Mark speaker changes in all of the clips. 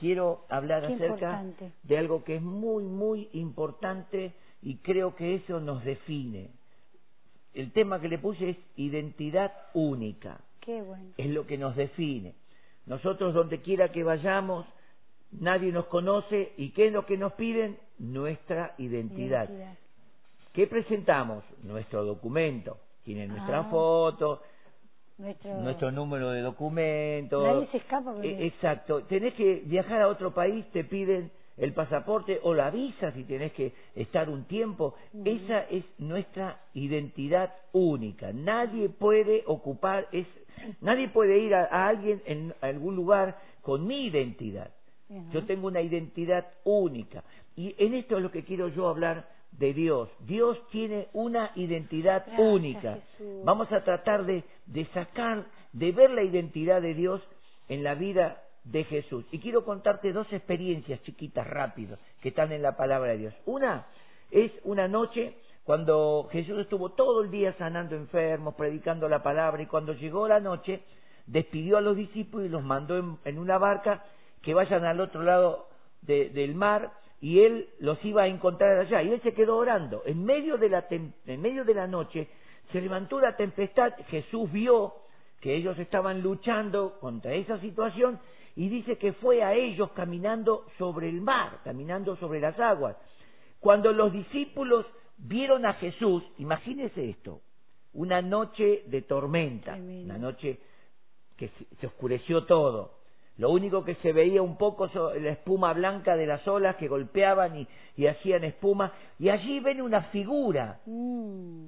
Speaker 1: quiero hablar
Speaker 2: Qué
Speaker 1: acerca
Speaker 2: importante.
Speaker 1: de algo que es muy, muy importante y creo que eso nos define. El tema que le puse es identidad única,
Speaker 2: Qué bueno.
Speaker 1: es lo que nos define. Nosotros donde quiera que vayamos, nadie nos conoce y ¿qué es lo que nos piden? Nuestra identidad.
Speaker 2: Identidad.
Speaker 1: ¿Qué presentamos? Nuestro documento. Tiene nuestra
Speaker 2: Ah.
Speaker 1: foto,
Speaker 2: Nuestro,
Speaker 1: nuestro número de documento.
Speaker 2: Nadie se escapa con
Speaker 1: Eh. Exacto. Tenés que viajar a otro país, te piden el pasaporte o la visa si tenés que estar un tiempo. Esa es nuestra identidad única. Nadie puede ocupar, es, nadie puede ir a, a alguien en algún lugar con mi identidad. Yo tengo una identidad única. Y en esto es lo que quiero yo hablar de Dios. Dios tiene una identidad
Speaker 2: Gracias,
Speaker 1: única.
Speaker 2: Jesús.
Speaker 1: Vamos a tratar de, de sacar, de ver la identidad de Dios en la vida de Jesús. Y quiero contarte dos experiencias chiquitas, rápido, que están en la palabra de Dios. Una es una noche cuando Jesús estuvo todo el día sanando enfermos, predicando la palabra, y cuando llegó la noche, despidió a los discípulos y los mandó en, en una barca que vayan al otro lado de- del mar y él los iba a encontrar allá. Y él se quedó orando. En medio de la tem- en medio de la noche se levantó la tempestad Jesús vio que ellos estaban luchando contra esa situación y dice que fue a ellos caminando sobre el mar caminando sobre las aguas. Cuando los discípulos vieron a Jesús imagínese esto una noche de tormenta una noche que se oscureció todo. Lo único que se veía un poco la espuma blanca de las olas que golpeaban y, y hacían espuma. Y allí ven una figura.
Speaker 2: Mm,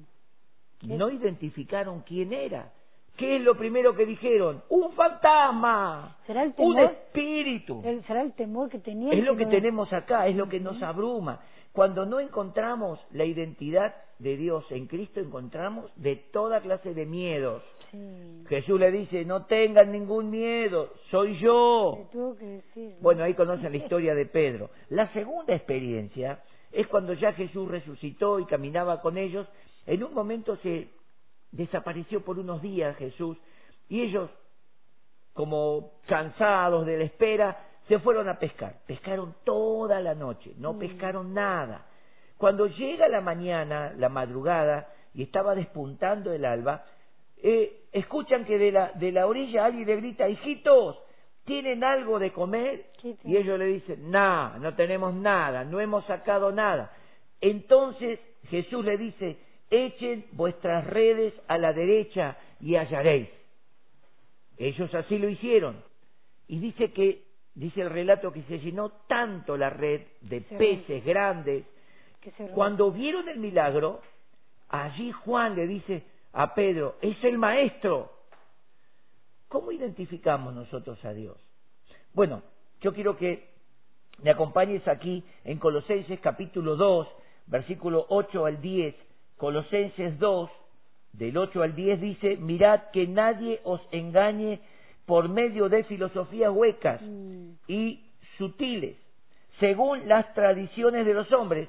Speaker 1: No identificaron quién era. ¿Qué es lo primero que dijeron? ¡Un fantasma!
Speaker 2: ¿Será el
Speaker 1: ¡Un
Speaker 2: temor?
Speaker 1: espíritu!
Speaker 2: el- ¿Será el temor que tenía?
Speaker 1: Es lo que
Speaker 2: no-
Speaker 1: tenemos acá, es lo que nos abruma. Cuando no encontramos la identidad de Dios en Cristo, encontramos de toda clase de miedos.
Speaker 2: Sí.
Speaker 1: Jesús le dice, no tengan ningún miedo, soy yo. Bueno, ahí conocen la historia de Pedro. La segunda experiencia es cuando ya Jesús resucitó y caminaba con ellos. En un momento se desapareció por unos días Jesús y ellos, como cansados de la espera, se fueron a pescar. Pescaron toda la noche, no
Speaker 2: Mm.
Speaker 1: pescaron nada. Cuando llega la mañana, la madrugada, y estaba despuntando el alba, eh, escuchan que de la, de la orilla alguien le grita, hijitos, ¿tienen algo de comer?
Speaker 2: ¿Qué
Speaker 1: Y ellos le dicen, no, no tenemos nada, no hemos sacado nada. Entonces Jesús le dice, echen vuestras redes a la derecha y hallaréis. Ellos así lo hicieron. Y dice que, dice el relato que se llenó tanto la red de peces grandes
Speaker 2: Que se
Speaker 1: cuando vieron el milagro, allí Juan le dice a Pedro, es el maestro. ¿Cómo identificamos nosotros a Dios? Bueno, yo quiero que me acompañes aquí en Colosenses capítulo 2, versículo 8 al 10. Colosenses 2, del 8 al 10 dice, mirad que nadie os engañe por medio de filosofías huecas
Speaker 2: Mm,
Speaker 1: y sutiles, según las tradiciones de los hombres,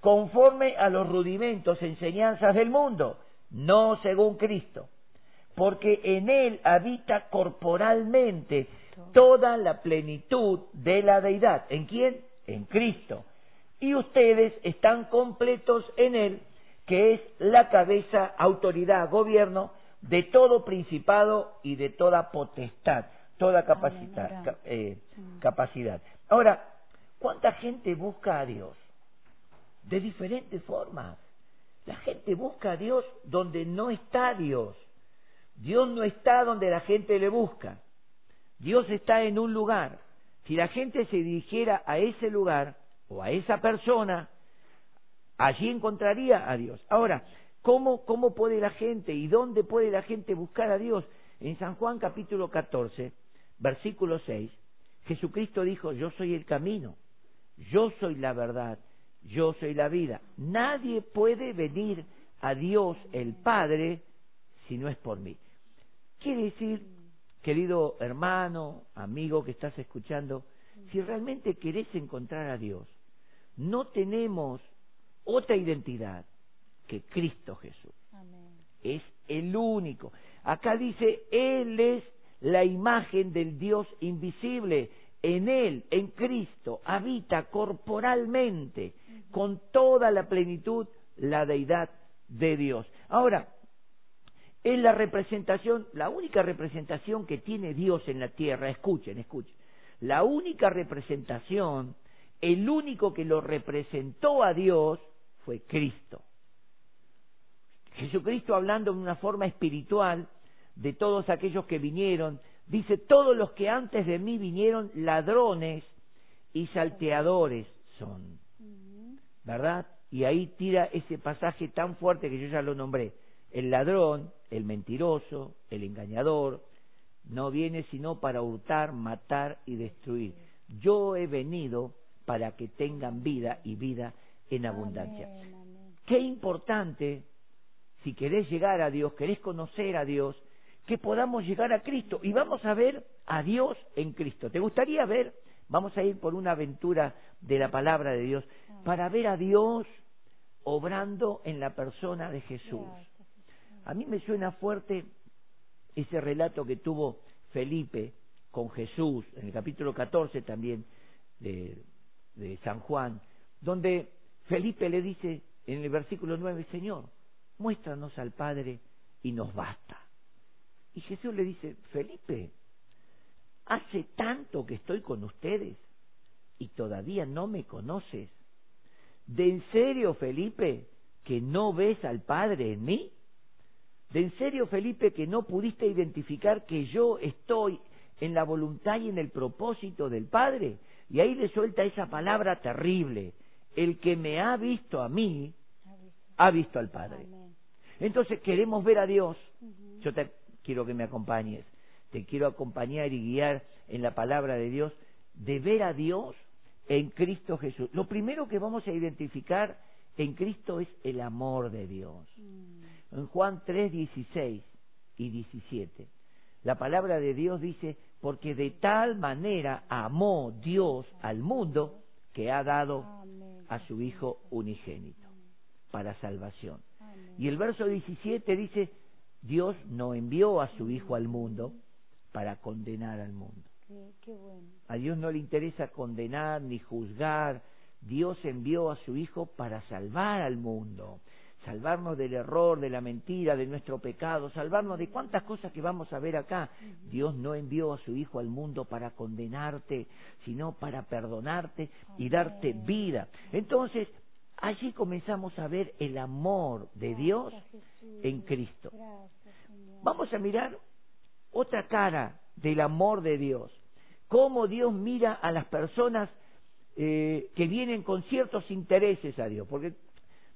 Speaker 1: conforme a los rudimentos, enseñanzas del mundo, no según Cristo, porque en Él habita corporalmente toda la plenitud de la deidad. ¿En quién? En Cristo. Y ustedes están completos en Él, que es la cabeza, autoridad, gobierno de todo principado y de toda potestad, toda capacidad. Eh, capacidad. Ahora, ¿cuánta gente busca a Dios? De diferentes formas. La gente busca a Dios donde no está Dios. Dios no está donde la gente le busca. Dios está en un lugar. Si la gente se dirigiera a ese lugar o a esa persona, allí encontraría a Dios. Ahora, ¿cómo, ¿cómo puede la gente y dónde puede la gente buscar a Dios? En San Juan capítulo 14, versículo 6, Jesucristo dijo, yo soy el camino, yo soy la verdad, yo soy la vida. Nadie puede venir a Dios el Padre si no es por mí. Quiere decir, querido hermano, amigo que estás escuchando, si realmente querés encontrar a Dios, no tenemos otra identidad que Cristo Jesús.
Speaker 2: amén.
Speaker 1: Es el único. Acá dice, Él es la imagen del Dios invisible, en Él, en Cristo, habita corporalmente, con toda la plenitud, la deidad de Dios. Ahora, es la representación, la única representación que tiene Dios en la tierra, escuchen, escuchen, la única representación, el único que lo representó a Dios fue Cristo. Jesucristo hablando en una forma espiritual de todos aquellos que vinieron, dice, todos los que antes de mí vinieron ladrones y salteadores son. ¿Verdad? Y ahí tira ese pasaje tan fuerte que yo ya lo nombré. El ladrón, el mentiroso, el engañador, no viene sino para hurtar, matar y destruir. Yo he venido para que tengan vida y vida en abundancia. Qué importante, si querés llegar a Dios, querés conocer a Dios, que podamos llegar a Cristo y vamos a ver a Dios en Cristo. ¿Te gustaría ver? Vamos a ir por una aventura de la palabra de Dios para ver a Dios obrando en la persona de Jesús. A mí me suena fuerte ese relato que tuvo Felipe con Jesús en el capítulo 14 también de, San Juan, donde Felipe le dice en el versículo 9, Señor, muéstranos al Padre y nos basta. Y Jesús le dice, Felipe, hace tanto que estoy con ustedes y todavía no me conoces. ¿De en serio, Felipe, que no ves al Padre en mí? ¿De en serio, Felipe, que no pudiste identificar que yo estoy en la voluntad y en el propósito del Padre? Y ahí le suelta esa palabra terrible. El que me ha visto a mí, ha visto al Padre. Entonces queremos ver a Dios. Yo te quiero que me acompañes. Te quiero acompañar y guiar en la palabra de Dios, de ver a Dios en Cristo Jesús. Lo primero que vamos a identificar en Cristo es el amor de Dios. Mm. En Juan 3, 16 y 17, la palabra de Dios dice, porque de tal manera amó Dios al mundo que ha dado a su Hijo unigénito para salvación. Y el verso 17 dice, Dios no envió a su Hijo al mundo para condenar al mundo. A Dios no le interesa condenar ni juzgar. Dios envió a su Hijo para salvar al mundo, salvarnos del error, de la mentira, de nuestro pecado, salvarnos de cuántas cosas que vamos a ver acá. Dios no envió a su Hijo al mundo para condenarte, sino para perdonarte y darte vida. Entonces, allí comenzamos a ver el amor de Dios en Cristo. Vamos a mirar otra cara del amor de Dios. Cómo Dios mira a las personas eh, que vienen con ciertos intereses a Dios. Porque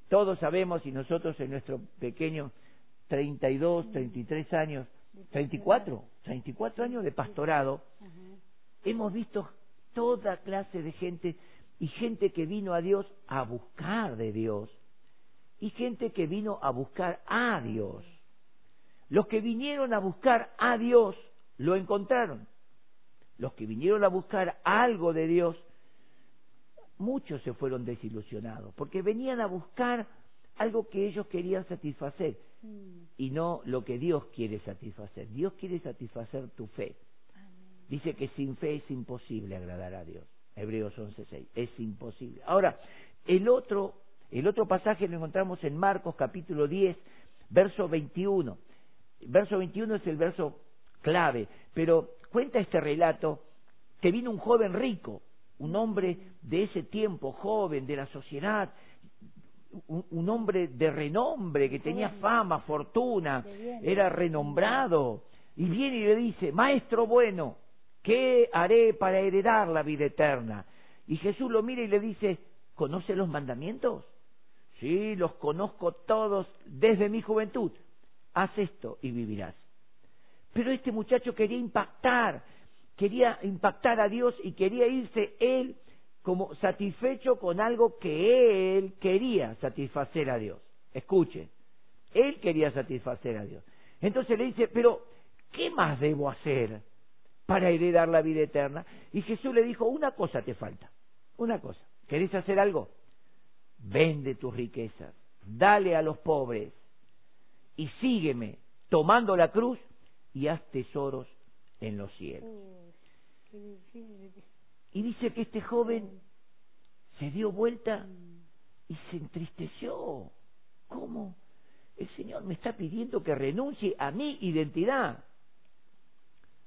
Speaker 1: todos sabemos, y nosotros en nuestro pequeño 32, 33 años, 34, 34 años de pastorado, hemos visto toda clase de gente y gente que vino a Dios a buscar de Dios y gente que vino a buscar a Dios. Los que vinieron a buscar a Dios lo encontraron. Los que vinieron a buscar algo de Dios, muchos se fueron desilusionados, porque venían a buscar algo que ellos querían satisfacer y no lo que Dios quiere satisfacer. Dios quiere satisfacer tu fe. Dice que sin fe es imposible agradar a Dios. Hebreos 11:6. Es imposible. Ahora, el otro, el otro pasaje lo encontramos en Marcos capítulo 10, verso 21. Verso 21 es el verso clave, pero cuenta este relato que vino un joven rico, un hombre de ese tiempo, joven, de la sociedad, un, hombre de renombre, que tenía fama, fortuna, era renombrado, y viene y le dice, Maestro bueno, ¿qué haré para heredar la vida eterna? Y Jesús lo mira y le dice, ¿conoce los mandamientos? Sí, los conozco todos desde mi juventud. Haz esto y vivirás. Pero este muchacho quería impactar, quería impactar a Dios y quería irse él como satisfecho con algo que él quería satisfacer a Dios. Escuchen, él quería satisfacer a Dios. Entonces le dice, pero ¿qué más debo hacer para heredar la vida eterna? Y Jesús le dijo, una cosa te falta, una cosa. ¿Querés hacer algo? Vende tus riquezas, dale a los pobres y sígueme tomando la cruz y haz tesoros en los cielos. Y dice que este joven se dio vuelta y se entristeció. ¿Cómo? El Señor me está pidiendo que renuncie a mi identidad.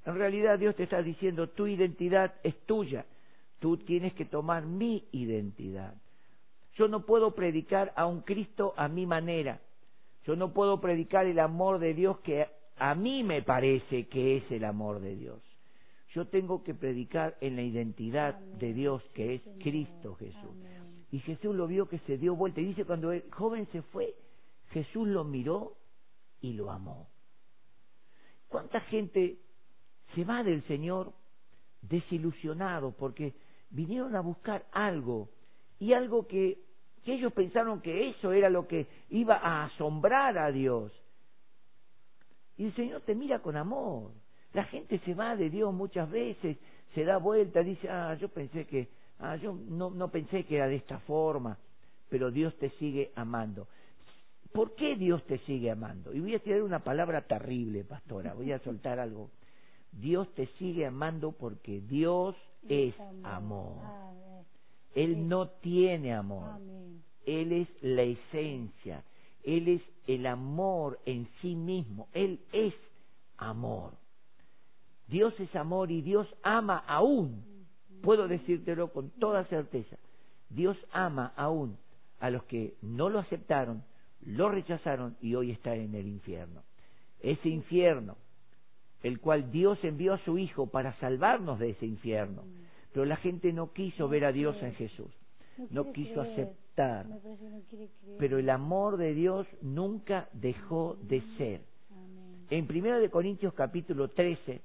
Speaker 1: En realidad Dios te está diciendo, tu identidad es tuya. Tú tienes que tomar mi identidad. Yo no puedo predicar a un Cristo a mi manera. Yo no puedo predicar el amor de Dios que a mí me parece que es el amor de Dios. Yo tengo que predicar en la identidad de Dios que es Cristo Jesús. Y Jesús lo vio que se dio vuelta. Y dice, cuando el joven se fue, Jesús lo miró y lo amó. ¿Cuánta gente se va del Señor desilusionado porque vinieron a buscar algo y algo que, que ellos pensaron que eso era lo que iba a asombrar a Dios. Y el Señor te mira con amor. La gente se va de Dios muchas veces, se da vuelta, dice, ah, yo pensé que, ah, yo no, no pensé que era de esta forma, pero Dios te sigue amando. ¿Por qué Dios te sigue amando? Y voy a tirar una palabra terrible, pastora, voy a soltar algo. Dios te sigue amando porque Dios es amor. Él no tiene amor. Él es la esencia. Él es el amor en sí mismo. Él es amor. Dios es amor y Dios ama aún. Puedo decírtelo con toda certeza. Dios ama aún a los que no lo aceptaron, lo rechazaron y hoy está en el infierno. Ese infierno, el cual Dios envió a su Hijo para salvarnos de ese infierno. Pero la gente no quiso ver a Dios en Jesús, no quiso aceptar. Pero el amor de Dios nunca dejó de ser. En 1 de Corintios capítulo 13,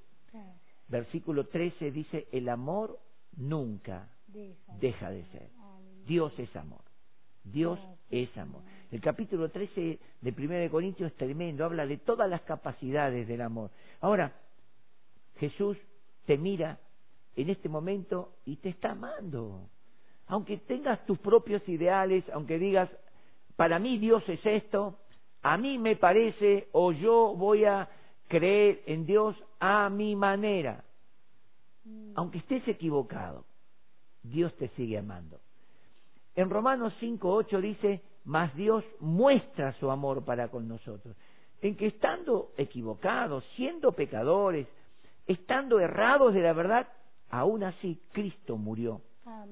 Speaker 1: versículo 13 dice, el amor nunca deja de ser. Dios es amor. Dios es amor. El capítulo 13 de 1 de Corintios es tremendo, habla de todas las capacidades del amor. Ahora, Jesús te mira en este momento y te está amando. Aunque tengas tus propios ideales, aunque digas, para mí Dios es esto, a mí me parece o yo voy a creer en Dios a mi manera. Aunque estés equivocado, Dios te sigue amando. En Romanos 5.8 dice, mas Dios muestra su amor para con nosotros, en que estando equivocados, siendo pecadores, estando errados de la verdad, aún así Cristo murió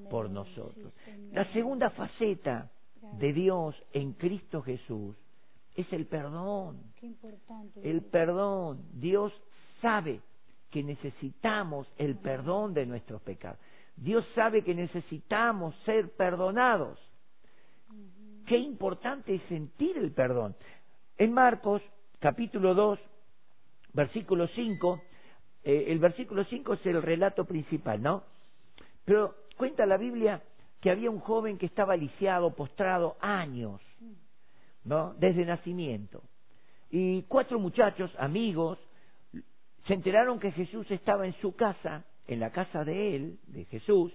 Speaker 1: por nosotros. la segunda faceta de Dios en Cristo Jesús es el perdón. el perdón. Dios sabe que necesitamos el perdón de nuestros pecados. Dios sabe que necesitamos ser perdonados. Qué importante es sentir el perdón. En Marcos, capítulo 2, versículo 5, eh, el versículo 5 es el relato principal, ¿no? Pero cuenta la Biblia que había un joven que estaba lisiado, postrado años, ¿no? Desde nacimiento. Y cuatro muchachos, amigos, se enteraron que Jesús estaba en su casa, en la casa de él, de Jesús.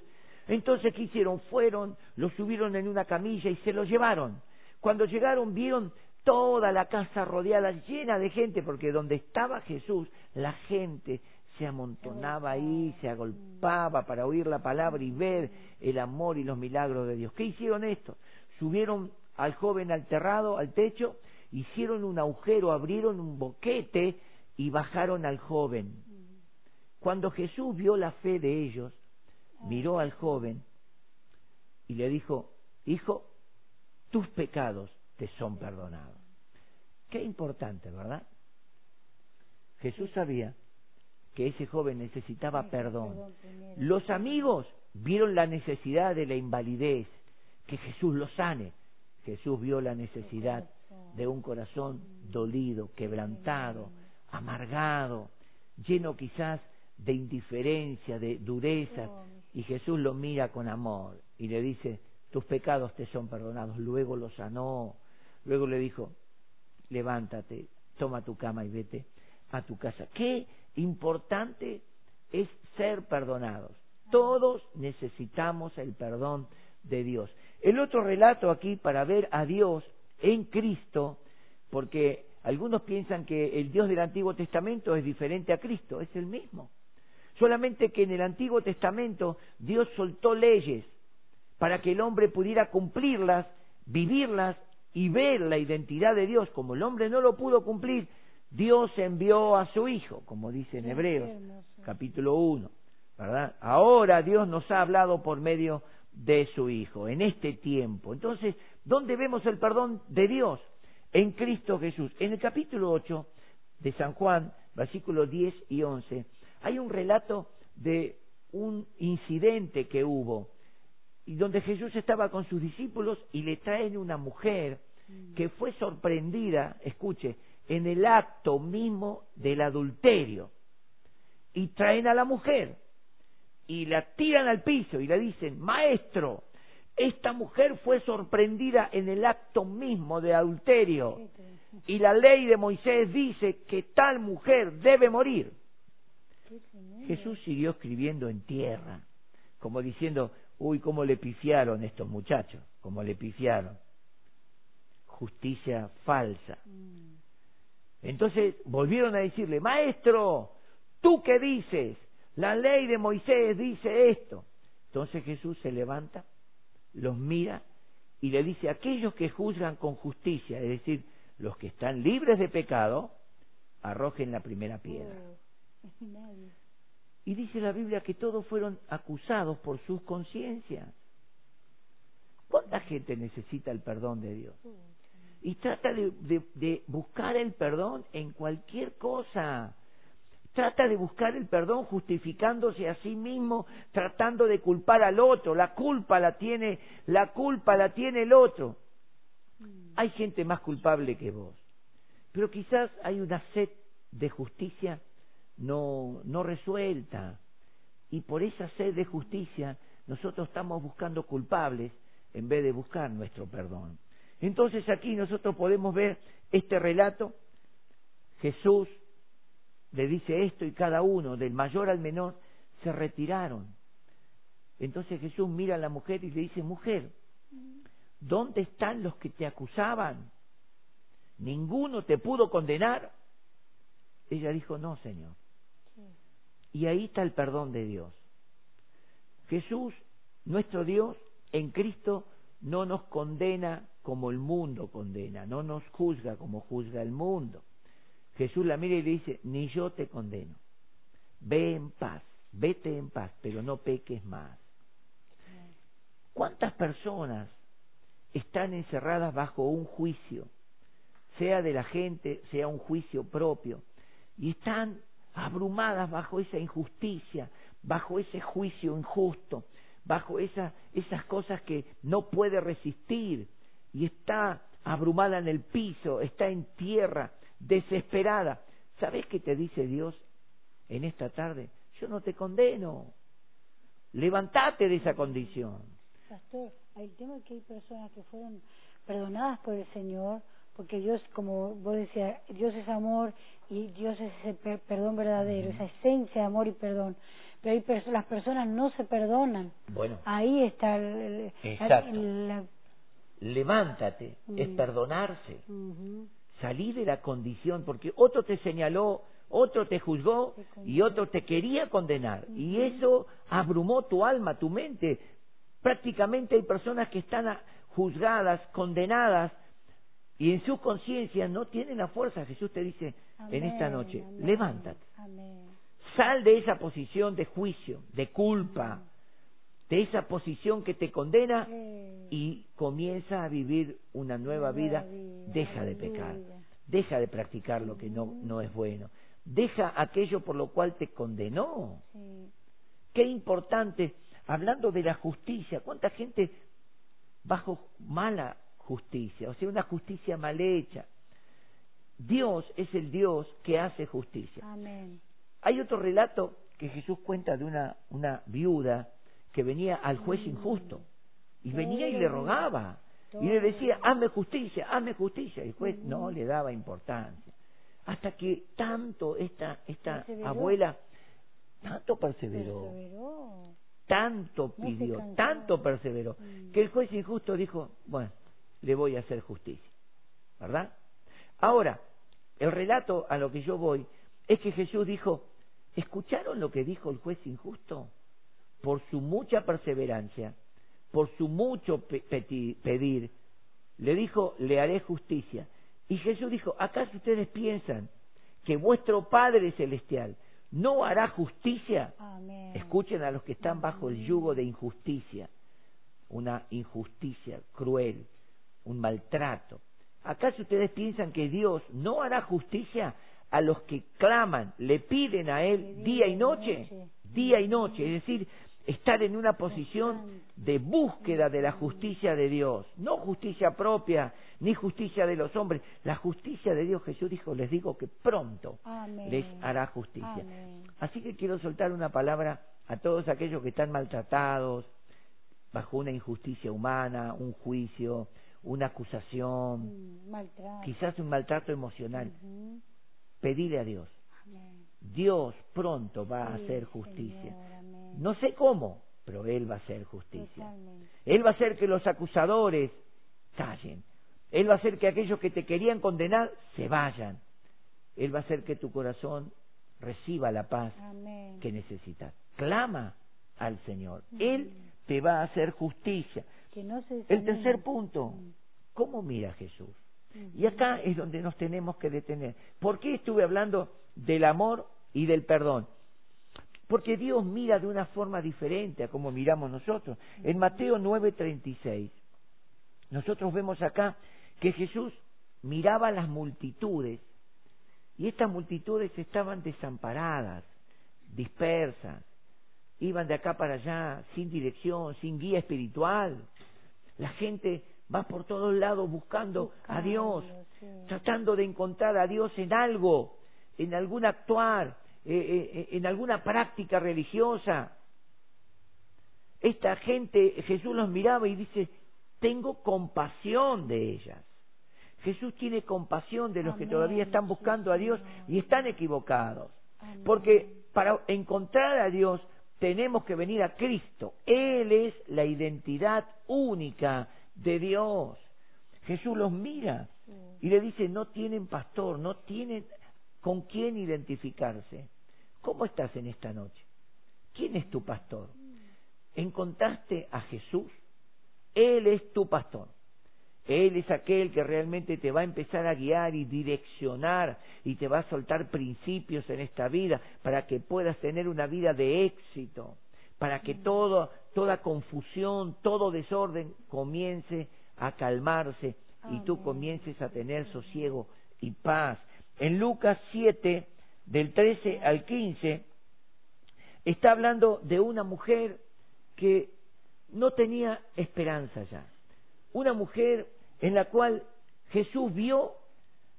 Speaker 1: Entonces, ¿qué hicieron? Fueron, lo subieron en una camilla y se lo llevaron. Cuando llegaron, vieron toda la casa rodeada, llena de gente, porque donde estaba Jesús, la gente se amontonaba ahí, se agolpaba para oír la palabra y ver el amor y los milagros de Dios. ¿Qué hicieron esto? Subieron al joven alterrado al techo, hicieron un agujero, abrieron un boquete y bajaron al joven. Cuando Jesús vio la fe de ellos, miró al joven y le dijo, Hijo, tus pecados te son perdonados. Qué importante, ¿verdad? Jesús sabía que ese joven necesitaba perdón. Los amigos vieron la necesidad de la invalidez, que Jesús lo sane. Jesús vio la necesidad de un corazón dolido, quebrantado, amargado, lleno quizás de indiferencia, de dureza, y Jesús lo mira con amor y le dice, tus pecados te son perdonados. Luego lo sanó, luego le dijo, levántate, toma tu cama y vete a tu casa. Qué importante es ser perdonados. Todos necesitamos el perdón de Dios. El otro relato aquí para ver a Dios en Cristo, porque algunos piensan que el Dios del Antiguo Testamento es diferente a Cristo, es el mismo. Solamente que en el Antiguo Testamento Dios soltó leyes para que el hombre pudiera cumplirlas, vivirlas y ver la identidad de Dios. Como el hombre no lo pudo cumplir, Dios envió a su Hijo, como dice en Hebreos capítulo 1. ¿verdad? Ahora Dios nos ha hablado por medio de su Hijo, en este tiempo. Entonces, ¿dónde vemos el perdón de Dios? En Cristo Jesús. En el capítulo 8 de San Juan, versículos 10 y 11, hay un relato de un incidente que hubo, y donde Jesús estaba con sus discípulos y le traen una mujer mm. que fue sorprendida, escuche, en el acto mismo del adulterio. Y traen a la mujer y la tiran al piso y le dicen, maestro, esta mujer fue sorprendida en el acto mismo de adulterio y la ley de Moisés dice que tal mujer debe morir. Jesús siguió escribiendo en tierra, como diciendo, uy, cómo le pifiaron estos muchachos, cómo le pifiaron. Justicia falsa. Mm. Entonces volvieron a decirle, maestro, ¿tú qué dices? La ley de Moisés dice esto. Entonces Jesús se levanta, los mira y le dice, aquellos que juzgan con justicia, es decir, los que están libres de pecado, arrojen la primera piedra. Y dice la Biblia que todos fueron acusados por sus conciencias. ¿Cuánta gente necesita el perdón de Dios? Y trata de, de, buscar el perdón en cualquier cosa. Trata de buscar el perdón justificándose a sí mismo, tratando de culpar al otro. La culpa la tiene, la culpa la tiene el otro. Mm. Hay gente más culpable que vos. Pero quizás hay una sed de justicia no, no resuelta. Y por esa sed de justicia nosotros estamos buscando culpables en vez de buscar nuestro perdón. Entonces aquí nosotros podemos ver este relato. Jesús le dice esto y cada uno, del mayor al menor, se retiraron. Entonces Jesús mira a la mujer y le dice, mujer, ¿dónde están los que te acusaban? ¿Ninguno te pudo condenar? Ella dijo, no, Señor. Y ahí está el perdón de Dios. Jesús, nuestro Dios, en Cristo no nos condena como el mundo condena, no nos juzga como juzga el mundo. Jesús la mira y le dice, ni yo te condeno. Ve en paz, vete en paz, pero no peques más. ¿Cuántas personas están encerradas bajo un juicio, sea de la gente, sea un juicio propio, y están abrumadas bajo esa injusticia, bajo ese juicio injusto, bajo esa, esas cosas que no puede resistir y está abrumada en el piso, está en tierra, desesperada. ¿Sabes qué te dice Dios en esta tarde? Yo no te condeno. Levantate de esa condición.
Speaker 2: Pastor, el tema es que hay personas que fueron perdonadas por el Señor, porque Dios, como vos decías, Dios es amor y Dios es ese perdón verdadero, esa esencia de amor y perdón. Pero hay las personas no se perdonan.
Speaker 1: Bueno.
Speaker 2: Ahí está el,
Speaker 1: Levántate, es perdonarse. Salí de la condición, porque otro te señaló, otro te juzgó y otro te quería condenar. Y eso abrumó tu alma, tu mente. Prácticamente hay personas que están juzgadas, condenadas, y en su conciencia no tienen la fuerza. Jesús te dice en esta noche, levántate. Sal de esa posición de juicio, de culpa, de esa posición que te condena y comienza a vivir una nueva vida. Deja de pecar, deja de practicar lo que no, no es bueno, deja aquello por lo cual te condenó. Qué importante, hablando de la justicia, cuánta gente bajo mala justicia, o sea, una justicia mal hecha. Dios es el Dios que hace justicia. Hay otro relato que Jesús cuenta de una, una viuda que venía al juez injusto. Y venía y le rogaba. Y le decía, hazme justicia, hazme justicia. Y el juez no le daba importancia. Hasta que tanto esta, esta abuela, tanto perseveró, tanto pidió, tanto perseveró, que el juez injusto dijo, bueno, le voy a hacer justicia. ¿Verdad? Ahora, el relato a lo que yo voy es que Jesús dijo, ¿Escucharon lo que dijo el juez injusto? Por su mucha perseverancia, por su mucho pedir, le dijo, le haré justicia. Y Jesús dijo, ¿acaso ustedes piensan que vuestro Padre Celestial no hará justicia? Escuchen a los que están bajo el yugo de injusticia, una injusticia cruel, un maltrato. ¿Acaso ustedes piensan que Dios no hará justicia a los que claman, le piden a Él día y noche? Día y noche, es decir, estar en una posición de búsqueda de la justicia de Dios, no justicia propia ni justicia de los hombres, la justicia de Dios. Jesús dijo, les digo que pronto les hará justicia. Así que quiero soltar una palabra a todos aquellos que están maltratados bajo una injusticia humana, un juicio, una acusación, quizás un maltrato emocional. Pedirle a Dios. Dios pronto va a hacer justicia. No sé cómo, pero Él va a hacer justicia. Él va a hacer que los acusadores callen. Él va a hacer que aquellos que te querían condenar se vayan. Él va a hacer que tu corazón reciba la paz que necesitas. Clama al Señor. Él te va a hacer justicia. El tercer punto, mm. ¿cómo mira Jesús? Y acá es donde nos tenemos que detener. ¿Por qué estuve hablando del amor y del perdón? Porque Dios mira de una forma diferente a como miramos nosotros. En Mateo 9:36, nosotros vemos acá que Jesús miraba las multitudes y estas multitudes estaban desamparadas, dispersas, iban de acá para allá sin dirección, sin guía espiritual. La gente va por todos lados buscando a Dios, tratando de encontrar a Dios en algo, en algún actuar, eh, eh, eh, en alguna práctica religiosa. Esta gente, Jesús los miraba y dice, tengo compasión de ellas. Jesús tiene compasión de los que todavía están buscando a Dios y están equivocados. Porque para encontrar a Dios tenemos que venir a Cristo. Él es la identidad única de Dios. Jesús los mira y le dice, no tienen pastor, no tienen con quién identificarse. ¿Cómo estás en esta noche? ¿Quién es tu pastor? ¿Encontraste a Jesús? Él es tu pastor. Él es aquel que realmente te va a empezar a guiar y direccionar y te va a soltar principios en esta vida para que puedas tener una vida de éxito, para que todo, toda confusión, todo desorden comience a calmarse y tú comiences a tener sosiego y paz. En Lucas 7, del 13 al 15, está hablando de una mujer que no tenía esperanza ya una mujer en la cual Jesús vio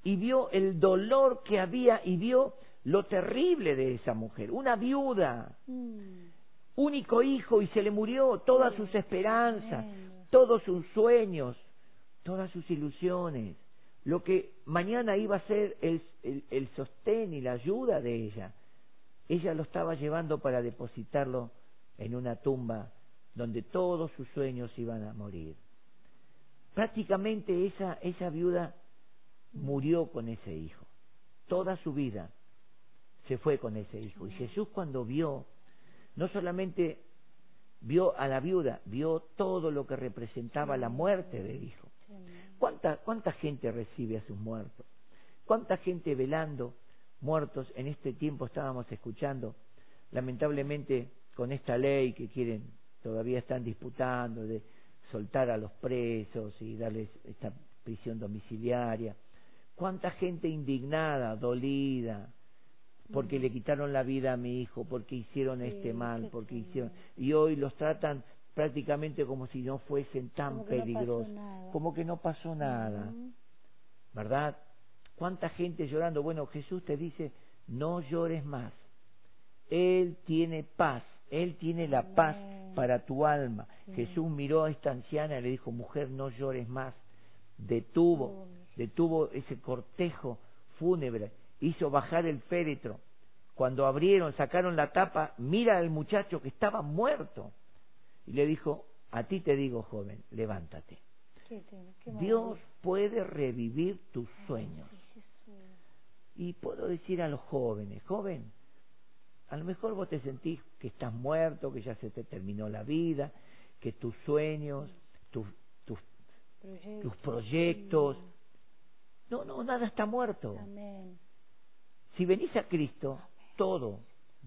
Speaker 1: y vio el dolor que había y vio lo terrible de esa mujer, una viuda, mm. único hijo y se le murió todas sus esperanzas, todos sus sueños, todas sus ilusiones, lo que mañana iba a ser el, el sostén y la ayuda de ella. Ella lo estaba llevando para depositarlo en una tumba donde todos sus sueños iban a morir prácticamente esa, esa viuda murió con ese hijo. Toda su vida se fue con ese hijo. Y Jesús cuando vio, no solamente vio a la viuda, vio todo lo que representaba la muerte del hijo. ¿Cuánta, cuánta gente recibe a sus muertos? ¿Cuánta gente velando muertos en este tiempo estábamos escuchando? Lamentablemente con esta ley que quieren, todavía están disputando de soltar a los presos y darles esta prisión domiciliaria. ¿Cuánta gente indignada, dolida, porque le quitaron la vida a mi hijo, porque hicieron este mal, porque hicieron... Y hoy los tratan prácticamente como si no fuesen tan peligrosos, como que no pasó nada, ¿verdad? ¿Cuánta gente llorando? Bueno, Jesús te dice, no llores más. Él tiene paz, Él tiene la paz para tu alma. Jesús miró a esta anciana y le dijo, mujer, no llores más. Detuvo, detuvo ese cortejo fúnebre, hizo bajar el féretro. Cuando abrieron, sacaron la tapa, mira al muchacho que estaba muerto. Y le dijo, a ti te digo, joven, levántate. Dios puede revivir tus sueños. Y puedo decir a los jóvenes, joven, A lo mejor vos te sentís que estás muerto, que ya se te terminó la vida, que tus sueños, tus, tus,
Speaker 2: Proyectos.
Speaker 1: tus proyectos... No, no, nada está muerto.
Speaker 2: Amén.
Speaker 1: Si venís a Cristo, todo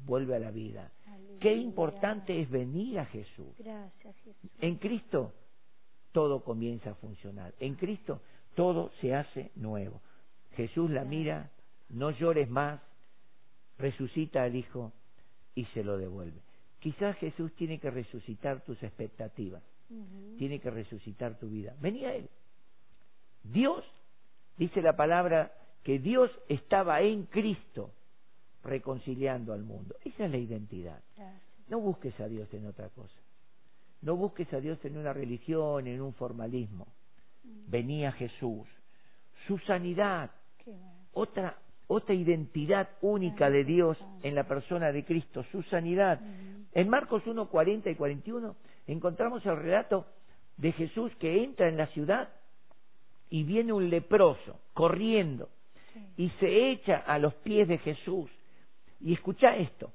Speaker 1: vuelve a la vida.
Speaker 2: Aleluya.
Speaker 1: Qué importante es venir a Jesús.
Speaker 2: Gracias, Jesús.
Speaker 1: En Cristo todo comienza a funcionar. En Cristo todo se hace nuevo. Jesús la mira, no llores más, resucita al Hijo y se lo devuelve. Quizás Jesús tiene que resucitar tus expectativas, tiene que resucitar tu vida. Vení a Él. Dios, dice la palabra, que Dios estaba en Cristo reconciliando al mundo. Esa es la identidad. No busques a Dios en otra cosa. No busques a Dios en una religión, en un formalismo. Venía Jesús. Su sanidad, otra, otra identidad única de Dios en la persona de Cristo, su sanidad. En Marcos 1, 40 y 41 encontramos el relato de Jesús que entra en la ciudad y viene un leproso corriendo y se echa a los pies de Jesús. Y escucha esto.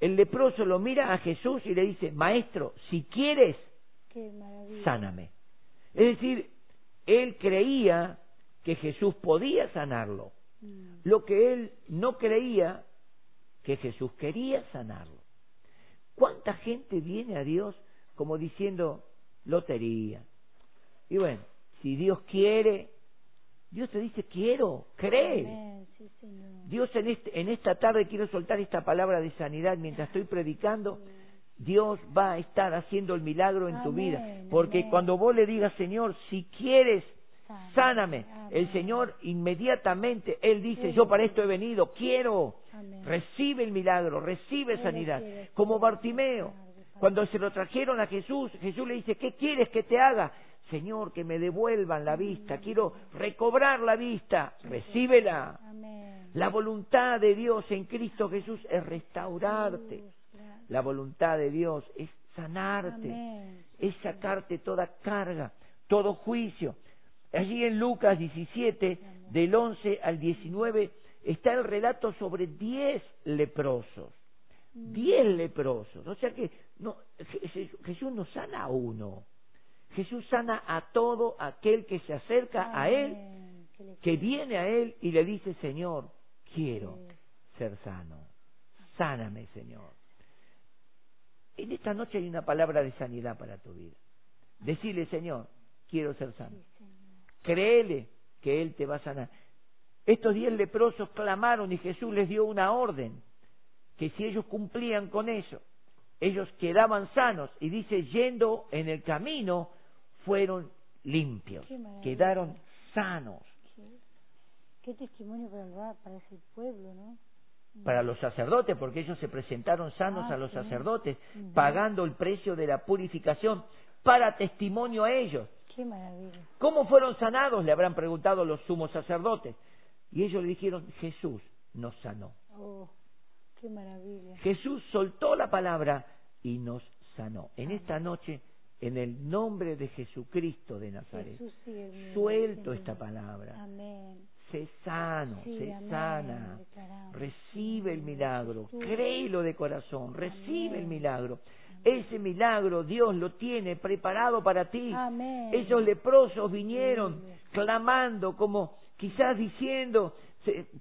Speaker 1: El leproso lo mira a Jesús y le dice, Maestro, si quieres, sáname. Es decir, él creía que Jesús podía sanarlo.
Speaker 2: Mm.
Speaker 1: Lo que él no creía que Jesús quería sanarlo. ¿Cuánta gente viene a Dios como diciendo lotería? Y bueno, si Dios quiere, Dios te dice quiero, cree.
Speaker 2: Amén. Sí, Señor.
Speaker 1: Dios en, este, en esta tarde quiero soltar esta palabra de sanidad mientras estoy predicando. Dios va a estar haciendo el milagro en tu vida. Porque cuando vos le digas, Señor, si quieres,
Speaker 2: Sáname.
Speaker 1: el Señor inmediatamente, Él dice, yo para esto he venido, quiero. Recibe el milagro, recibe sanidad. Como. Bartimeo, cuando se lo trajeron a Jesús, Jesús le dice, ¿qué quieres que te haga? Señor, que me devuelvan la vista, quiero recobrar la vista, recíbela. La voluntad de Dios en Cristo Jesús es restaurarte. La voluntad de Dios es sanarte, es sacarte toda carga, todo juicio. Allí en Lucas 17, del 11 al 19, está el relato sobre 10 leprosos.
Speaker 2: Mm.
Speaker 1: 10 leprosos. O sea que no, Jesús no sana a uno. Jesús sana a todo aquel que se acerca a Él.
Speaker 2: Que
Speaker 1: viene a Él y le dice, Señor, quiero ser sano. Sáname, Señor. En esta noche hay una palabra de sanidad para tu vida. Decirle, Señor, quiero ser sano. Créele que Él te va a sanar. Estos diez leprosos clamaron y Jesús les dio una orden, que si ellos cumplían con eso, ellos quedaban sanos. Y dice, yendo en el camino, fueron limpios, quedaron sanos.
Speaker 2: Qué, qué testimonio para, para ese pueblo, ¿no?
Speaker 1: para los sacerdotes, porque ellos se presentaron sanos
Speaker 2: Ah,
Speaker 1: a los
Speaker 2: sí.
Speaker 1: sacerdotes, pagando el precio de la purificación para testimonio a ellos.
Speaker 2: Qué maravilla.
Speaker 1: ¿Cómo fueron sanados? Le habrán preguntado los sumos sacerdotes. Y ellos le dijeron, Jesús nos sanó.
Speaker 2: Oh, qué maravilla.
Speaker 1: Jesús soltó la palabra y nos sanó. En esta noche, en el nombre de Jesucristo de Nazaret,
Speaker 2: Jesús
Speaker 1: suelto esta palabra.
Speaker 2: Amén.
Speaker 1: Sé sano,
Speaker 2: Sí,
Speaker 1: sé
Speaker 2: amén,
Speaker 1: sana. Recibe el milagro, créelo de corazón, recibe el milagro. Ese milagro Dios lo tiene preparado para ti.
Speaker 2: Amén.
Speaker 1: Esos leprosos vinieron clamando, como quizás diciendo,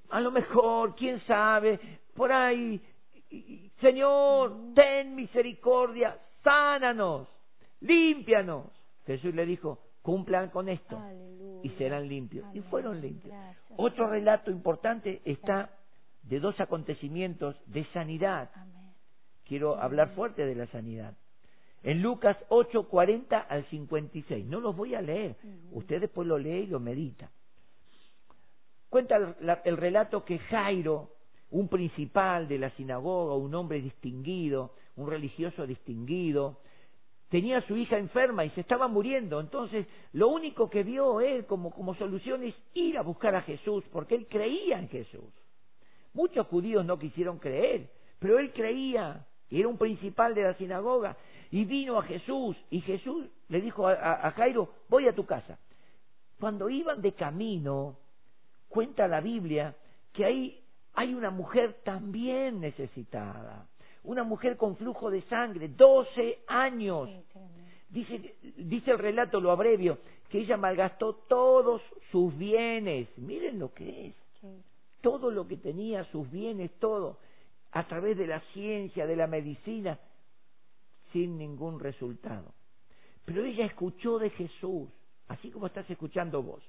Speaker 1: a lo mejor, quién sabe, por ahí, Señor, ten misericordia, sánanos, límpianos. Jesús le dijo, cumplan con esto
Speaker 2: Aleluya.
Speaker 1: y serán limpios. Y fueron limpios.
Speaker 2: Gracias.
Speaker 1: Otro relato importante está de dos acontecimientos de sanidad.
Speaker 2: Amén.
Speaker 1: Quiero hablar fuerte de la sanidad. En Lucas 8, 40 al 56. No los voy a leer. Usted después lo lee y lo medita. Cuenta el, la- el relato que Jairo, un principal de la sinagoga, un hombre distinguido, un religioso distinguido, tenía a su hija enferma y se estaba muriendo. Entonces, lo único que vio él como, como solución es ir a buscar a Jesús, porque él creía en Jesús. Muchos judíos no quisieron creer, pero él creía, era un principal de la sinagoga, y vino a Jesús, y Jesús le dijo a, a- a Jairo, voy a tu casa. Cuando iban de camino, cuenta la Biblia que ahí hay una mujer también necesitada, una mujer con flujo de sangre, 12 años. Dice, dice el relato, lo abrevio, que ella malgastó todos sus bienes. Miren lo que es. Todo lo que tenía, sus bienes, todo, a través de la ciencia, de la medicina, sin ningún resultado. Pero ella escuchó de Jesús, así como estás escuchando vos.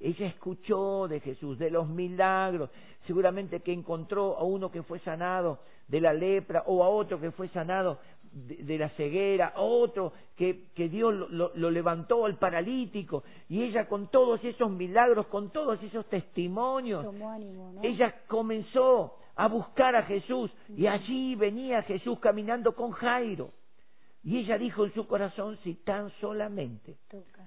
Speaker 1: Ella escuchó de Jesús, de los milagros, seguramente que encontró a uno que fue sanado de la lepra o a otro que fue sanado de, de la ceguera, a otro que, que Dios lo, lo- lo levantó al paralítico y ella con todos esos milagros, con todos esos testimonios,
Speaker 2: Tomó ánimo, ¿no?
Speaker 1: ella comenzó a buscar a Jesús y allí venía Jesús caminando con Jairo. Y ella dijo en su corazón, si tan solamente
Speaker 2: Toca.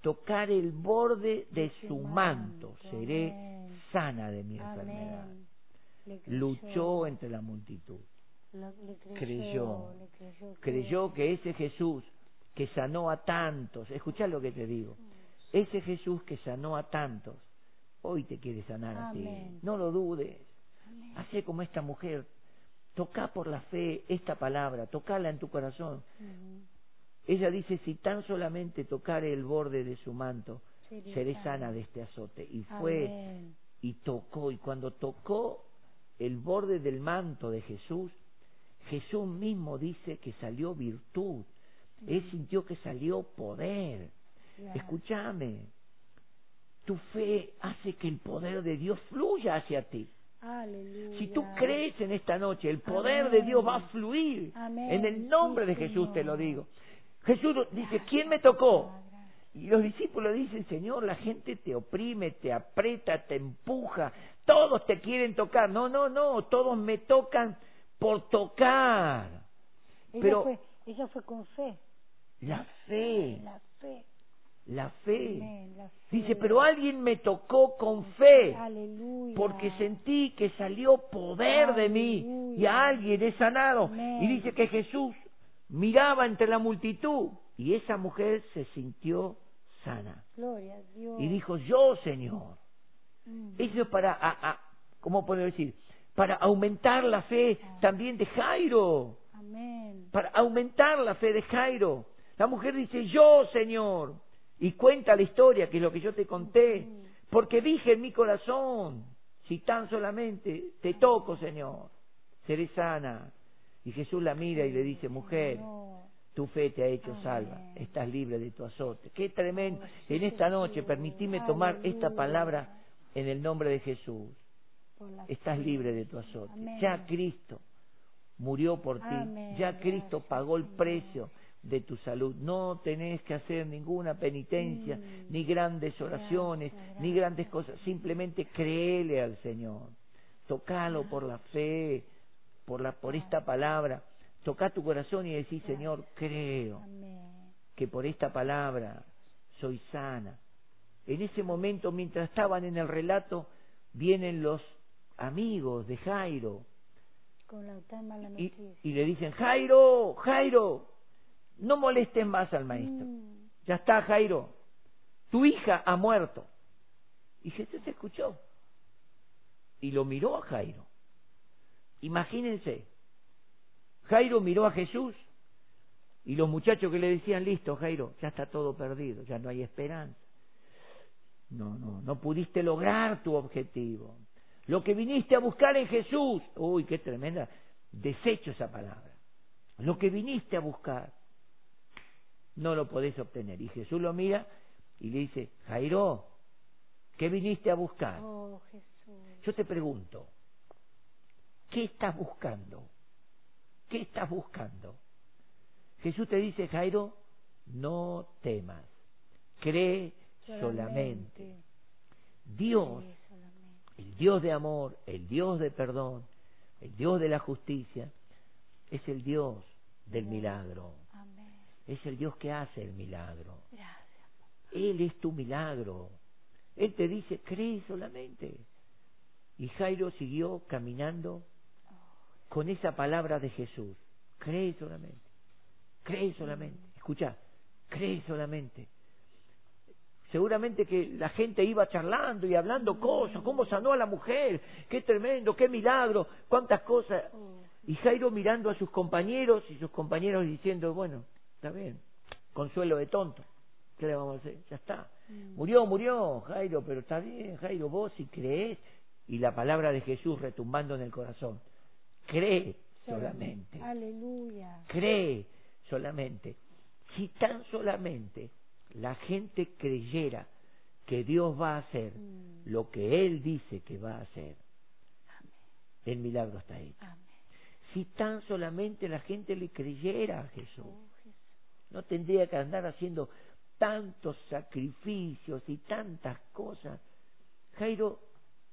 Speaker 1: tocar el borde de
Speaker 2: su manto,
Speaker 1: seré sana de mi enfermedad. Luchó entre la multitud,
Speaker 2: creyó,
Speaker 1: creyó, que ese Jesús que sanó a tantos, escuchá lo que te digo, ese Jesús que sanó a tantos, hoy te quiere sanar a ti. No lo dudes. Hacé como esta mujer. Toca por la fe esta palabra, tocala en tu corazón. Ella dice, si tan solamente tocare el borde de su manto,
Speaker 2: Seré
Speaker 1: seré
Speaker 2: sana.
Speaker 1: de este azote. Y fue
Speaker 2: Amén.
Speaker 1: y tocó, y cuando tocó el borde del manto de Jesús, Jesús mismo dice que salió virtud. Él sintió que salió poder. Escúchame, tu fe hace que el poder de Dios fluya hacia ti.
Speaker 2: Aleluya.
Speaker 1: Si tú crees en esta noche, el poder de Dios va a fluir.
Speaker 2: Amén.
Speaker 1: En el nombre
Speaker 2: Sí,
Speaker 1: de Jesús te lo digo. Jesús dice, ¿quién me tocó? Y los discípulos dicen, Señor, la gente te oprime, te aprieta, te empuja, todos te quieren tocar. No, no, no, todos me tocan por tocar.
Speaker 2: Ella,
Speaker 1: Pero-
Speaker 2: fue, ella fue con fe.
Speaker 1: La fe,
Speaker 2: La fe.
Speaker 1: La fe.
Speaker 2: Amén, la fe.
Speaker 1: Dice, pero alguien me tocó con fe,
Speaker 2: Aleluya.
Speaker 1: porque sentí que salió poder de mí y a alguien he sanado.
Speaker 2: Amén.
Speaker 1: Y dice que Jesús miraba entre la multitud y esa mujer se sintió sana.
Speaker 2: Gloria a Dios.
Speaker 1: Y dijo, yo, Señor.
Speaker 2: Mm.
Speaker 1: Eso es para, a- a- ¿cómo puedo decir? Para aumentar la fe también de Jairo.
Speaker 2: Amén.
Speaker 1: Para aumentar la fe de Jairo. La mujer dice, yo, Señor. Y cuenta la historia, que es lo que yo te conté. Porque dije en mi corazón, si tan solamente te toco, Señor, seré sana. Y Jesús la mira y le dice, mujer, tu fe te ha hecho salva, estás libre de tu azote. Qué tremendo. En esta noche, permitime tomar esta palabra en el nombre de Jesús. Estás libre de tu azote. Ya Cristo murió por ti. Ya Cristo pagó el precio de tu salud. No tenés que hacer ninguna penitencia,
Speaker 2: Mm.
Speaker 1: ni grandes oraciones,
Speaker 2: Gracias,
Speaker 1: ni grandes cosas. Simplemente créele al Señor. Tocalo por la fe, por, la, por esta palabra. Toca tu corazón y decís, Señor, creo
Speaker 2: Amén.
Speaker 1: que por esta palabra soy sana. En ese momento, mientras estaban en el relato, vienen los amigos de Jairo
Speaker 2: Con la
Speaker 1: y le dicen, Jairo, Jairo, no molestes más al maestro.
Speaker 2: Mm.
Speaker 1: Ya está, Jairo, tu hija ha muerto. Y Jesús escuchó y lo miró a Jairo. Imagínense, Jairo miró a Jesús y los muchachos que le decían, listo, Jairo, ya está todo perdido, ya no hay esperanza. No, no, no pudiste lograr tu objetivo. Lo que viniste a buscar en Jesús, uy, qué tremenda, desecho esa palabra. Lo que viniste a buscar, no lo podés obtener. Y Jesús lo mira y le dice, Jairo, ¿qué viniste a buscar?
Speaker 2: Oh, Jesús.
Speaker 1: Yo te pregunto, ¿qué estás buscando? ¿Qué estás buscando? Jesús te dice, Jairo, no temas, cree solamente. Dios,
Speaker 2: solamente.
Speaker 1: el Dios de amor, el Dios de perdón, el Dios de la justicia, es el Dios del milagro. Es el Dios que hace el milagro.
Speaker 2: Gracias.
Speaker 1: Él es tu milagro. Él te dice, cree solamente. Y Jairo siguió caminando con esa palabra de Jesús. Cree solamente. Cree solamente. Escucha, cree solamente. seguramente que la gente iba charlando y hablando cosas, cómo sanó a la mujer, qué tremendo, qué milagro, cuántas cosas. Y Jairo mirando a sus compañeros y sus compañeros diciendo, bueno, está bien, consuelo de tonto, ¿qué le vamos a hacer? Ya está. Murió, murió, Jairo, pero está bien, Jairo, vos si crees, y la palabra de Jesús retumbando en el corazón, cree solamente.
Speaker 2: Aleluya.
Speaker 1: Cree solamente. Si tan solamente la gente creyera que Dios va a hacer
Speaker 2: Mm.
Speaker 1: lo que Él dice que va a hacer, el milagro está hecho.
Speaker 2: Amén.
Speaker 1: Si tan solamente la gente le creyera a Jesús. No tendría que andar haciendo tantos sacrificios y tantas cosas. Jairo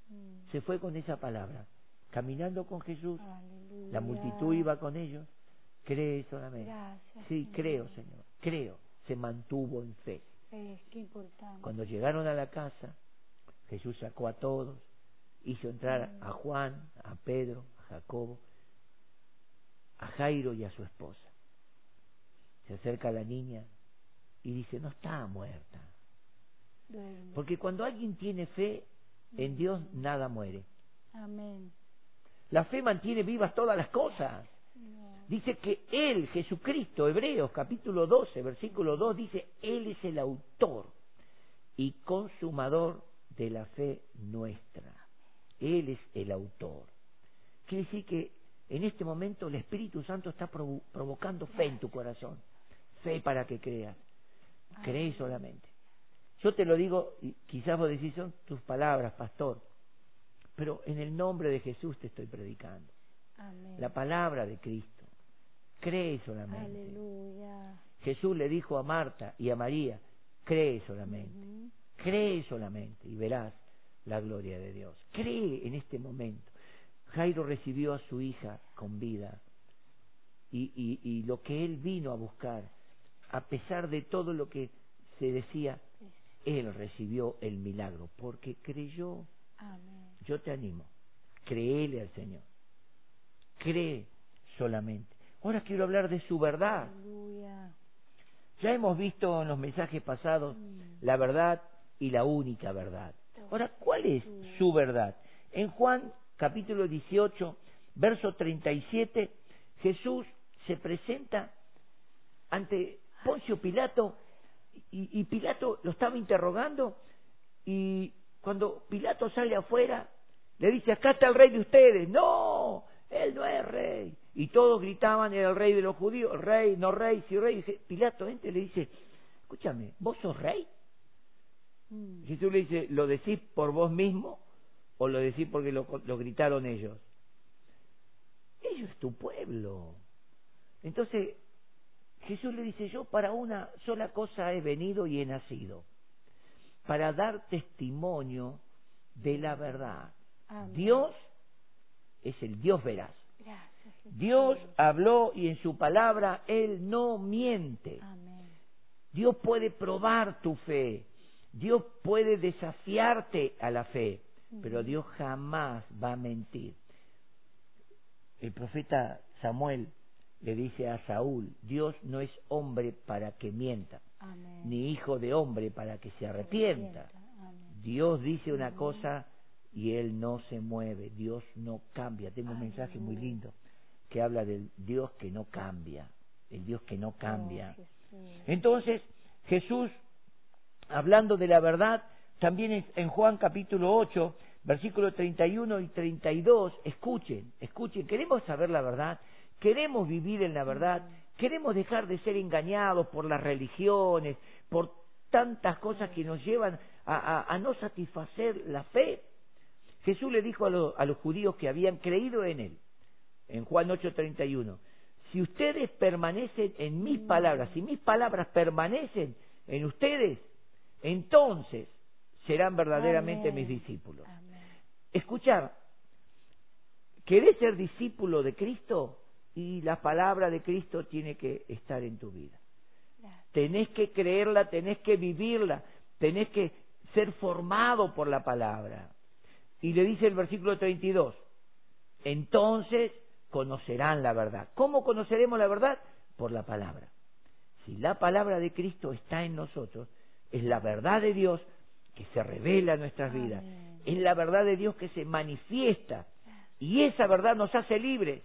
Speaker 2: Mm.
Speaker 1: se fue con esa palabra, caminando con Jesús,
Speaker 2: Aleluya.
Speaker 1: la multitud iba con ellos, cree solamente.
Speaker 2: Gracias.
Speaker 1: Sí,
Speaker 2: Señor.
Speaker 1: creo, Señor, creo. Se mantuvo en fe.
Speaker 2: Es que importante.
Speaker 1: Cuando llegaron a la casa, Jesús sacó a todos, hizo entrar a Juan, a Pedro, a Jacobo, a Jairo y a su esposa. Se acerca a la niña y dice, no está muerta.
Speaker 2: Duerme.
Speaker 1: Porque cuando alguien tiene fe en Dios, nada muere.
Speaker 2: Amén.
Speaker 1: La fe mantiene vivas todas las cosas.
Speaker 2: No.
Speaker 1: Dice que Él, Jesucristo, Hebreos capítulo 12, versículo 2, dice, Él es el autor y consumador de la fe nuestra. Él es el autor. Quiere decir que en este momento el Espíritu Santo está provo- provocando fe en tu corazón. Fe para que creas. Cree solamente. Yo te lo digo, y quizás vos decís, son tus palabras, pastor, pero en el nombre de Jesús te estoy predicando.
Speaker 2: Amén.
Speaker 1: La palabra de Cristo. Cree solamente.
Speaker 2: Aleluya.
Speaker 1: Jesús le dijo a Marta y a María, cree solamente, cree solamente y verás la gloria de Dios. Cree en este momento. Jairo recibió a su hija con vida y, y, y lo que él vino a buscar, a pesar de todo lo que se decía, él recibió el milagro porque creyó.
Speaker 2: Amén.
Speaker 1: Yo te animo, créele al Señor, cree solamente. Ahora quiero hablar de su verdad.
Speaker 2: Aleluya.
Speaker 1: Ya hemos visto en los mensajes pasados la verdad y la única verdad. Ahora, ¿cuál es su verdad? En Juan capítulo 18, verso 37, Jesús se presenta ante Poncio Pilato y, y Pilato lo estaba interrogando y cuando Pilato sale afuera le dice, acá está el rey de ustedes. No, él no es rey. Y todos gritaban, era el rey de los judíos, rey, no rey, sí rey. Y Pilato entra y le dice, escúchame, ¿vos sos rey?
Speaker 2: Mm.
Speaker 1: Jesús le dice, ¿lo decís por vos mismo o lo decís porque lo, lo gritaron ellos? Ellos es tu pueblo. Entonces, Jesús le dice, yo para una sola cosa he venido y he nacido, para dar testimonio de la verdad.
Speaker 2: Amén.
Speaker 1: Dios es el Dios veraz.
Speaker 2: Gracias.
Speaker 1: Dios habló y en su palabra Él no miente.
Speaker 2: Amén.
Speaker 1: Dios puede probar tu fe. Dios puede desafiarte a la fe. Pero Dios jamás va a mentir. El profeta Samuel le dice a Saúl, Dios no es hombre para que mienta,
Speaker 2: Amén.
Speaker 1: ni hijo de hombre para que se arrepienta.
Speaker 2: Amén.
Speaker 1: Dios dice una cosa y Él no se mueve, Dios no cambia. Tengo un mensaje muy lindo que habla del Dios que no cambia, el Dios que no cambia.
Speaker 2: Oh.
Speaker 1: Entonces, Jesús, hablando de la verdad, también en- en Juan capítulo 8, versículos 31 y 32, escuchen, escuchen, queremos saber la verdad, queremos vivir en la verdad, queremos dejar de ser engañados por las religiones, por tantas cosas que nos llevan a, a- a no satisfacer la fe. Jesús le dijo a, lo- a los judíos que habían creído en él, en Juan 8:31, si ustedes permanecen en mis palabras, si mis palabras permanecen en ustedes, entonces serán verdaderamente
Speaker 2: Amén.
Speaker 1: mis discípulos.
Speaker 2: Amén.
Speaker 1: Escuchar, ¿querés ser discípulo de Cristo? Y la palabra de Cristo tiene que estar en tu vida. Tenés que creerla, tenés que vivirla, tenés que ser formado por la palabra. Y le dice el versículo 32, entonces conocerán la verdad. ¿Cómo conoceremos la verdad? Por la palabra. Si la palabra de Cristo está en nosotros, es la verdad de Dios que se revela en nuestras vidas, es la verdad de Dios que se manifiesta y esa verdad nos hace libres.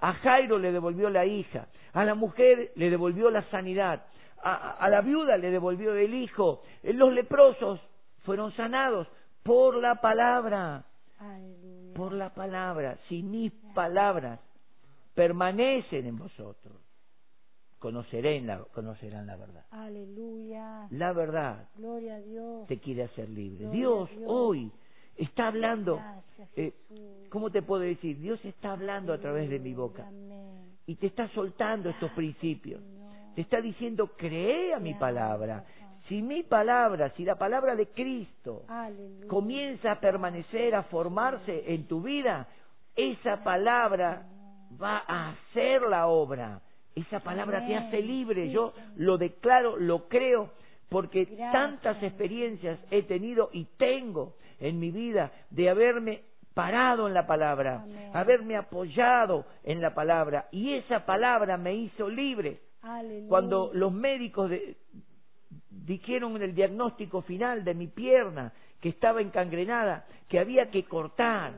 Speaker 1: A Jairo le devolvió la hija, a la mujer le devolvió la sanidad, a, a la viuda le devolvió el hijo, los leprosos fueron sanados por la palabra, por la palabra. Si mis palabras permanecen en vosotros, conocerán la, conocerán la verdad.
Speaker 2: Aleluya.
Speaker 1: La verdad
Speaker 2: Gloria a Dios.
Speaker 1: te quiere hacer libre. Dios. hoy está hablando, eh. ¿cómo te puedo decir? Dios está hablando a través de mi boca y te está soltando estos principios. Te está diciendo, cree a mi palabra. Si mi palabra, si la palabra de Cristo comienza a permanecer, a formarse en tu vida, esa palabra va a hacer la obra. Esa palabra te hace libre. Yo lo declaro, lo creo, porque tantas experiencias he tenido y tengo en mi vida de haberme parado en la palabra,
Speaker 2: Amén.
Speaker 1: haberme apoyado en la palabra, y esa palabra me hizo libre.
Speaker 2: Aleluya.
Speaker 1: Cuando los médicos de- dijeron en el diagnóstico final de mi pierna que estaba encangrenada, que había que cortar,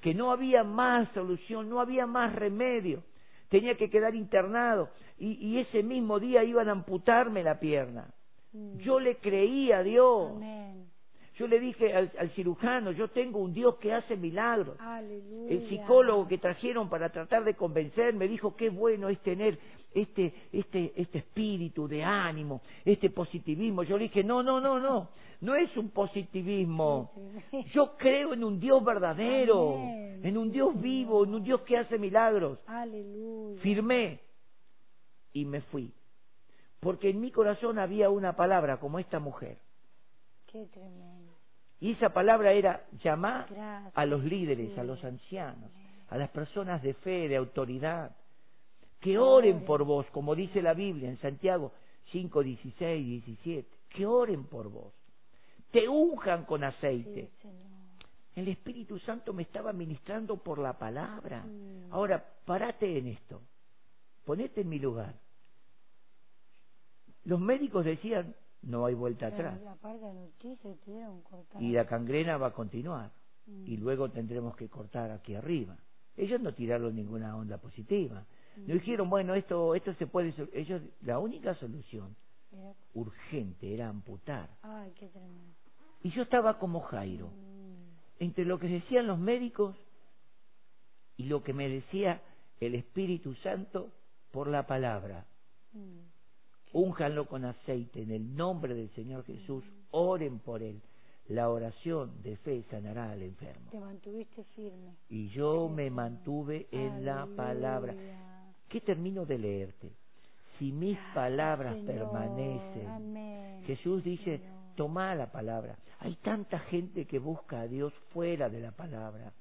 Speaker 1: que no había más solución, no había más remedio, tenía que quedar internado y, y ese mismo día iban a amputarme la pierna.
Speaker 2: Mm.
Speaker 1: Yo le creí a Dios,
Speaker 2: Amén.
Speaker 1: Yo le dije al, al cirujano, yo tengo un Dios que hace milagros.
Speaker 2: Aleluya.
Speaker 1: El psicólogo que trajeron para tratar de convencer me dijo qué bueno es tener este, este, este espíritu de ánimo, este positivismo. Yo le dije, no, no, no, no, no es un positivismo. Yo creo en un Dios verdadero,
Speaker 2: Amén.
Speaker 1: en un Dios vivo, en un Dios que hace milagros.
Speaker 2: Aleluya.
Speaker 1: Firmé y me fui. Porque en mi corazón había una palabra como esta mujer.
Speaker 2: Qué tremendo.
Speaker 1: Y esa palabra era llamar
Speaker 2: Gracias.
Speaker 1: a los líderes, a los ancianos, a las personas de fe, de autoridad, que oren por vos, como dice la Biblia en Santiago 5, 16, 17, que oren por vos, te unjan con aceite.
Speaker 2: Sí.
Speaker 1: El Espíritu Santo me estaba ministrando por la palabra.
Speaker 2: Mm.
Speaker 1: Ahora, parate en esto, ponete en mi lugar. Los médicos decían, no hay vuelta atrás, y la cangrena va a continuar.
Speaker 2: Mm.
Speaker 1: y luego tendremos que cortar aquí arriba. Ellos no tiraron ninguna onda positiva. No dijeron, bueno, esto, esto se puede... sol-". Ellos, la única solución urgente era amputar.
Speaker 2: Ay, qué tremendo.
Speaker 1: Y yo estaba como Jairo,
Speaker 2: Mm.
Speaker 1: entre lo que decían los médicos y lo que me decía el Espíritu Santo por la palabra. Únjanlo con aceite en el nombre del Señor Jesús. Oren por él. La oración de fe sanará al enfermo.
Speaker 2: Te mantuviste firme.
Speaker 1: Y yo me mantuve en la palabra. ¿Qué termino de leerte? Si mis palabras
Speaker 2: Señor.
Speaker 1: permanecen.
Speaker 2: Amén.
Speaker 1: Jesús dice,
Speaker 2: Señor.
Speaker 1: toma la palabra. Hay tanta gente que busca a Dios fuera de la palabra.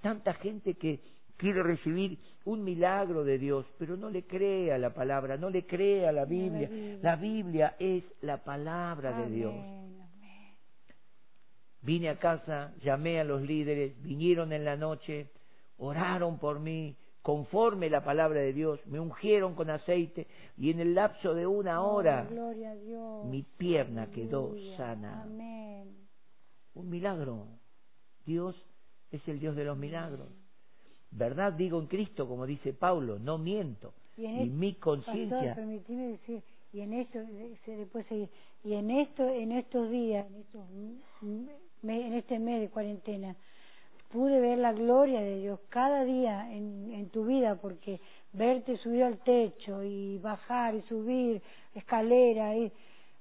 Speaker 1: Tanta gente que quiere recibir un milagro de Dios, pero no le cree a la palabra, no le cree a la Biblia. La Biblia es la palabra de Dios. Vine a casa, llamé a los líderes, vinieron en la noche, oraron por mí, conforme la palabra de Dios, me ungieron con aceite y en el lapso de una hora
Speaker 2: gloria a Dios.
Speaker 1: mi pierna quedó sana.
Speaker 2: Amén.
Speaker 1: Un milagro. Dios es el Dios de los milagros. Verdad digo en Cristo, como dice Pablo, no miento.
Speaker 2: Y en
Speaker 1: Y
Speaker 2: es-
Speaker 1: mi conciencia,
Speaker 2: permitime decir, y en esto, puede seguir, y en esto, en estos días, en, estos, en este mes de cuarentena, pude ver la gloria de Dios cada día en, en tu vida, porque verte subir al techo y bajar y subir escalera, y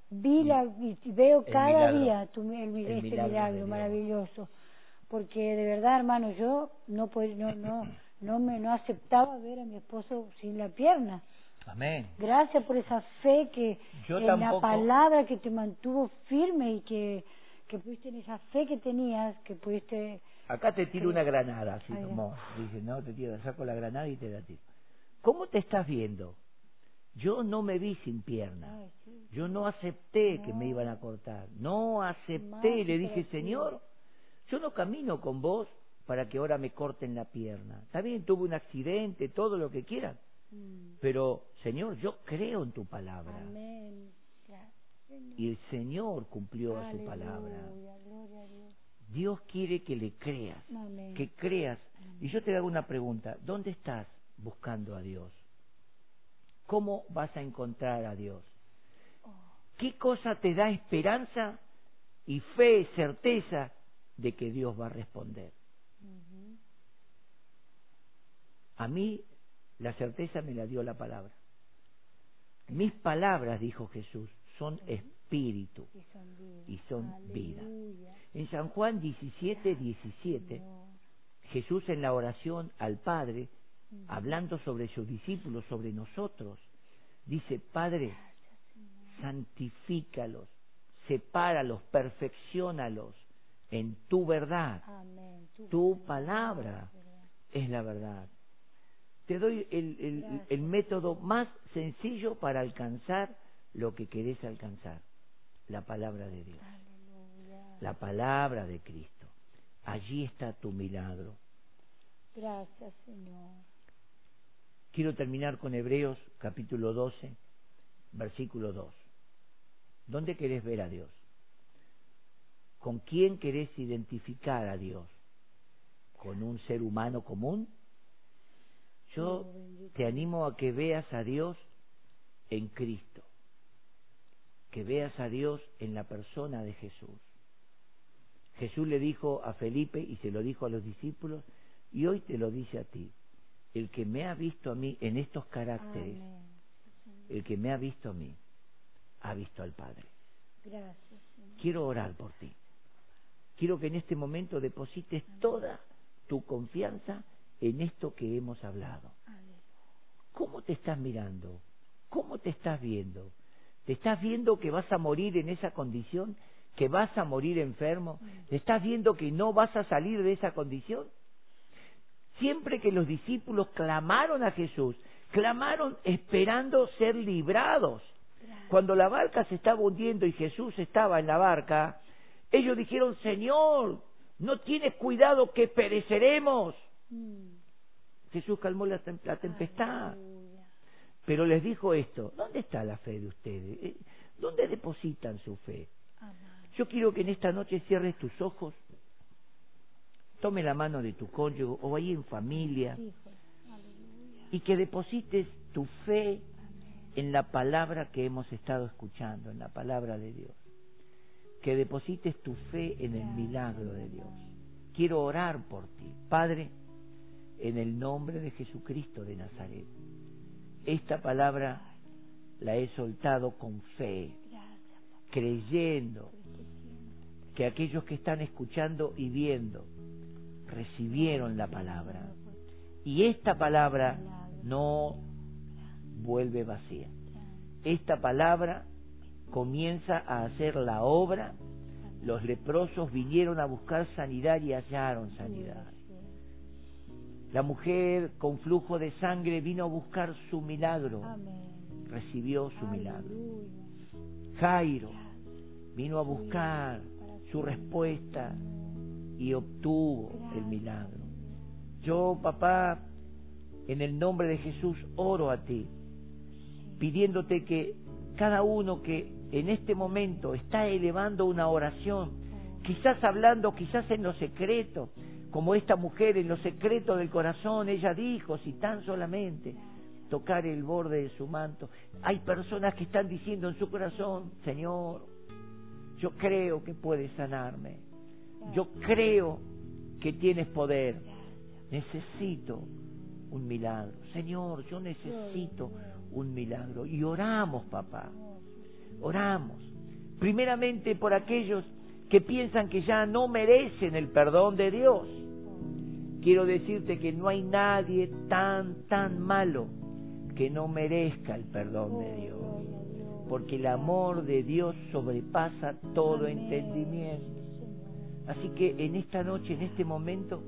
Speaker 2: vi la, y veo
Speaker 1: El
Speaker 2: cada
Speaker 1: milagro.
Speaker 2: día tu, el,
Speaker 1: El
Speaker 2: ese
Speaker 1: milagro
Speaker 2: maravilloso, porque de verdad, hermano, yo no, no, no, no me no aceptaba ver a mi esposo sin la pierna.
Speaker 1: amén.
Speaker 2: Gracias por esa fe que
Speaker 1: Yo
Speaker 2: en la palabra que te mantuvo firme y que, que pudiste en esa fe que tenías, que pudiste...
Speaker 1: Acá te tiro una granada, así como dice, no, te tiro, saco la granada y te la tiro. ¿Cómo te estás viendo? Yo no me vi sin pierna. Yo no acepté que me iban a cortar. No acepté. Le dije. Señor, yo no camino con vos para que ahora me corten la pierna. Está bien, tuve un accidente, todo lo que quieran.
Speaker 2: Mm.
Speaker 1: Pero, Señor, yo creo en tu palabra.
Speaker 2: Amén. Gracias. Señor.
Speaker 1: y el Señor cumplió a su palabra.
Speaker 2: Aleluya, gloria a Dios.
Speaker 1: Dios quiere que le creas,
Speaker 2: Amén.
Speaker 1: que creas. Y yo te hago una pregunta, ¿dónde estás buscando a Dios? ¿Cómo vas a encontrar a Dios?
Speaker 2: Oh,
Speaker 1: ¿Qué cosa te da esperanza y fe, certeza de que Dios va a responder? A mí la certeza me la dio la palabra. Mis palabras, dijo Jesús, son espíritu
Speaker 2: Y son vida.
Speaker 1: y son vida.
Speaker 2: Aleluya,
Speaker 1: En San Juan 17, 17,
Speaker 2: Señor.
Speaker 1: Jesús en la oración al Padre, hablando sobre sus discípulos, sobre nosotros, dice, Padre, santifícalos, sepáralos, perfeccionalos en tu verdad.
Speaker 2: Amén.
Speaker 1: Tu palabra es la verdad. Te doy el, el método más sencillo para alcanzar lo que querés alcanzar, la palabra de Dios,
Speaker 2: Aleluya.
Speaker 1: la palabra de Cristo. Allí está tu milagro.
Speaker 2: Gracias, Señor.
Speaker 1: Quiero terminar con Hebreos capítulo 12, versículo 2. ¿Dónde querés ver a Dios? ¿Con quién querés identificar a Dios? ¿Con un ser humano común? Yo te animo a que veas a Dios en Cristo, que veas a Dios en la persona de Jesús. Jesús le dijo a Felipe y se lo dijo a los discípulos y hoy te lo dice a ti. El que me ha visto a mí en estos caracteres,
Speaker 2: Amén.
Speaker 1: el que me ha visto a mí, ha visto al Padre.
Speaker 2: Gracias.
Speaker 1: Quiero orar por ti. Quiero que en este momento deposites toda tu confianza en esto que hemos hablado. ¿Cómo te estás mirando? ¿Cómo te estás viendo? ¿Te estás viendo que vas a morir en esa condición? ¿Que vas a morir enfermo? ¿Te estás viendo que no vas a salir de esa condición? Siempre que los discípulos clamaron a Jesús, clamaron esperando ser librados. Cuando la barca se estaba hundiendo y Jesús estaba en la barca, ellos dijeron, Señor, no tienes cuidado que pereceremos.
Speaker 2: Mm.
Speaker 1: Jesús calmó la, tem- la tempestad.
Speaker 2: Aleluya.
Speaker 1: Pero les dijo esto, ¿dónde está la fe de ustedes? Eh, ¿Dónde depositan su fe?
Speaker 2: Amén.
Speaker 1: Yo quiero que en esta noche cierres tus ojos, tome la mano de tu cónyuge o ahí en familia y que deposites tu fe en la palabra que hemos estado escuchando, en la palabra de Dios. Que deposites tu fe en el milagro de Dios. Quiero orar por ti, Padre, en el nombre de Jesucristo de Nazaret. Esta palabra la he soltado con fe, creyendo que aquellos que están escuchando y viendo recibieron la palabra. Y esta palabra no vuelve vacía. Esta palabra comienza a hacer la obra. Los leprosos vinieron a buscar sanidad y hallaron sanidad. La mujer con flujo de sangre vino a buscar su milagro. Recibió su milagro. Jairo vino a buscar su respuesta y obtuvo el milagro. Yo, papá, en el nombre de Jesús oro a ti, pidiéndote que cada uno que en este momento está elevando una oración, quizás hablando, quizás en lo secreto, como esta mujer en lo secreto del corazón, ella dijo, si tan solamente tocar el borde de su manto. Hay personas que están diciendo en su corazón, Señor, yo creo que puedes sanarme, yo creo que tienes poder, necesito un milagro. Señor, yo necesito un milagro. Y oramos, papá, oramos. Primeramente por aquellos que piensan que ya no merecen el perdón de Dios. Quiero decirte que no hay nadie tan, tan malo que no merezca el perdón de Dios. Porque el amor de Dios sobrepasa todo entendimiento. Así que en esta noche, en este momento,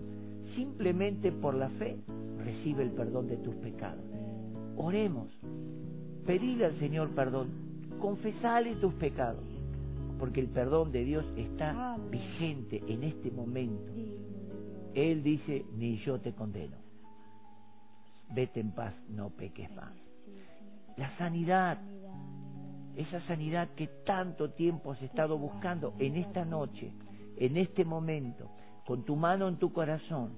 Speaker 1: simplemente por la fe, recibe el perdón de tus pecados. Oremos, pedile al Señor perdón, confesale tus pecados, porque el perdón de Dios está vigente en este momento. Él dice, ni yo te condeno. Vete en paz, no peques más. La
Speaker 2: Sanidad.
Speaker 1: esa sanidad que tanto tiempo has estado buscando en esta noche, en este momento, con tu mano en tu corazón,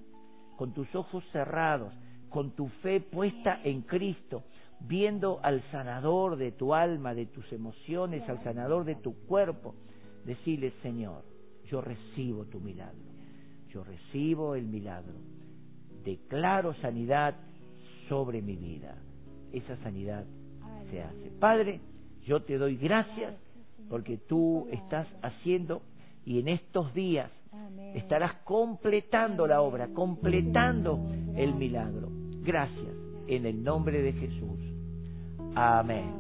Speaker 1: con tus ojos cerrados, con tu fe puesta en Cristo, viendo al sanador de tu alma, de tus emociones, al sanador de tu cuerpo, decirle, Señor, yo recibo tu milagro, yo recibo el milagro, declaro sanidad sobre mi vida. Esa sanidad se hace. Padre, yo te doy gracias porque tú estás haciendo y en estos días estarás completando la obra, completando el milagro. Gracias en el nombre de Jesús. Amén.